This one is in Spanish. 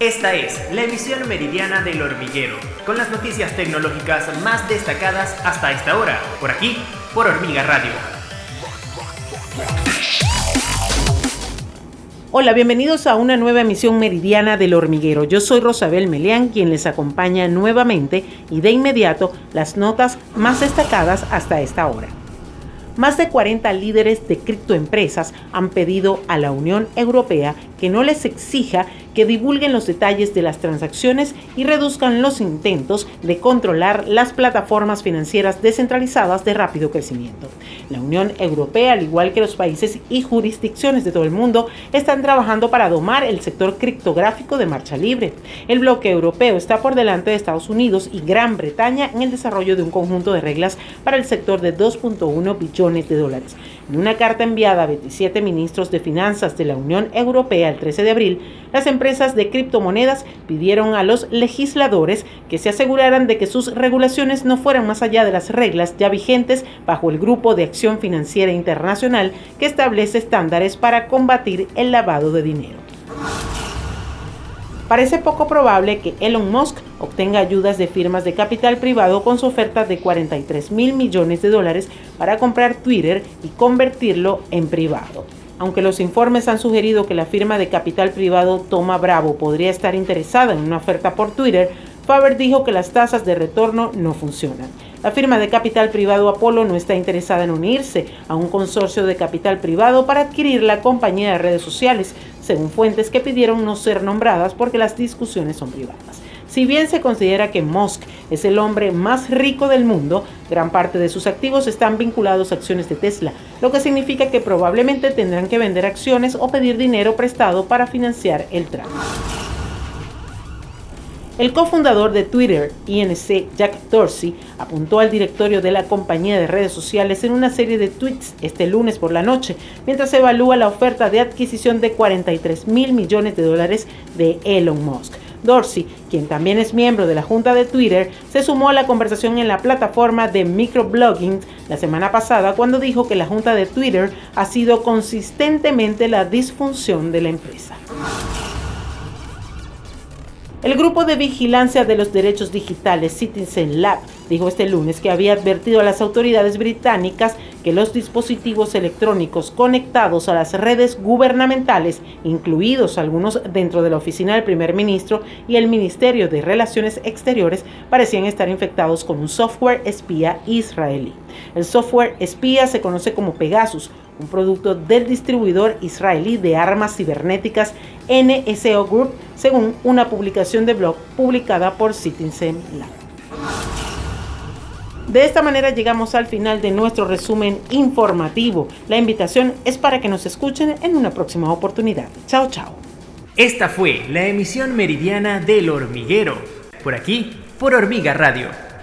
Esta es la emisión meridiana del hormiguero, con las noticias tecnológicas más destacadas hasta esta hora, por aquí, por Hormiga Radio. Hola, bienvenidos a una nueva emisión meridiana del hormiguero. Yo soy Rosabel Meleán, quien les acompaña nuevamente y de inmediato las notas más destacadas hasta esta hora. Más de 40 líderes de criptoempresas han pedido a la Unión Europea que no les exija que divulguen los detalles de las transacciones y reduzcan los intentos de controlar las plataformas financieras descentralizadas de rápido crecimiento. La Unión Europea, al igual que los países y jurisdicciones de todo el mundo, están trabajando para domar el sector criptográfico de marcha libre. El bloque europeo está por delante de Estados Unidos y Gran Bretaña en el desarrollo de un conjunto de reglas para el sector de 2.1 billones de dólares. En una carta enviada a 27 ministros de finanzas de la Unión Europea el 13 de abril, las empresas de criptomonedas pidieron a los legisladores que se aseguraran de que sus regulaciones no fueran más allá de las reglas ya vigentes bajo el Grupo de Acción Financiera Internacional que establece estándares para combatir el lavado de dinero. Parece poco probable que Elon Musk obtenga ayudas de firmas de capital privado con su oferta de 43 mil millones de dólares para comprar Twitter y convertirlo en privado. Aunque los informes han sugerido que la firma de capital privado Toma Bravo podría estar interesada en una oferta por Twitter, Faber dijo que las tasas de retorno no funcionan. La firma de capital privado Apolo no está interesada en unirse a un consorcio de capital privado para adquirir la compañía de redes sociales, según fuentes que pidieron no ser nombradas porque las discusiones son privadas. Si bien se considera que Musk es el hombre más rico del mundo, gran parte de sus activos están vinculados a acciones de Tesla, lo que significa que probablemente tendrán que vender acciones o pedir dinero prestado para financiar el trámite. El cofundador de Twitter, INC, Jack Dorsey, apuntó al directorio de la compañía de redes sociales en una serie de tweets este lunes por la noche, mientras evalúa la oferta de adquisición de 43 mil millones de dólares de Elon Musk. Dorsey, quien también es miembro de la junta de Twitter, se sumó a la conversación en la plataforma de microblogging la semana pasada cuando dijo que la junta de Twitter ha sido consistentemente la disfunción de la empresa. El grupo de vigilancia de los derechos digitales Citizen Lab dijo este lunes que había advertido a las autoridades británicas que los dispositivos electrónicos conectados a las redes gubernamentales, incluidos algunos dentro de la oficina del primer ministro y el Ministerio de Relaciones Exteriores, parecían estar infectados con un software espía israelí. El software espía se conoce como Pegasus, un producto del distribuidor israelí de armas cibernéticas NSO Group, según una publicación de blog publicada por Citizen Lab. De esta manera llegamos al final de nuestro resumen informativo. La invitación es para que nos escuchen en una próxima oportunidad. Chao, chao. Esta fue la emisión meridiana del hormiguero, por aquí, por Hormiga Radio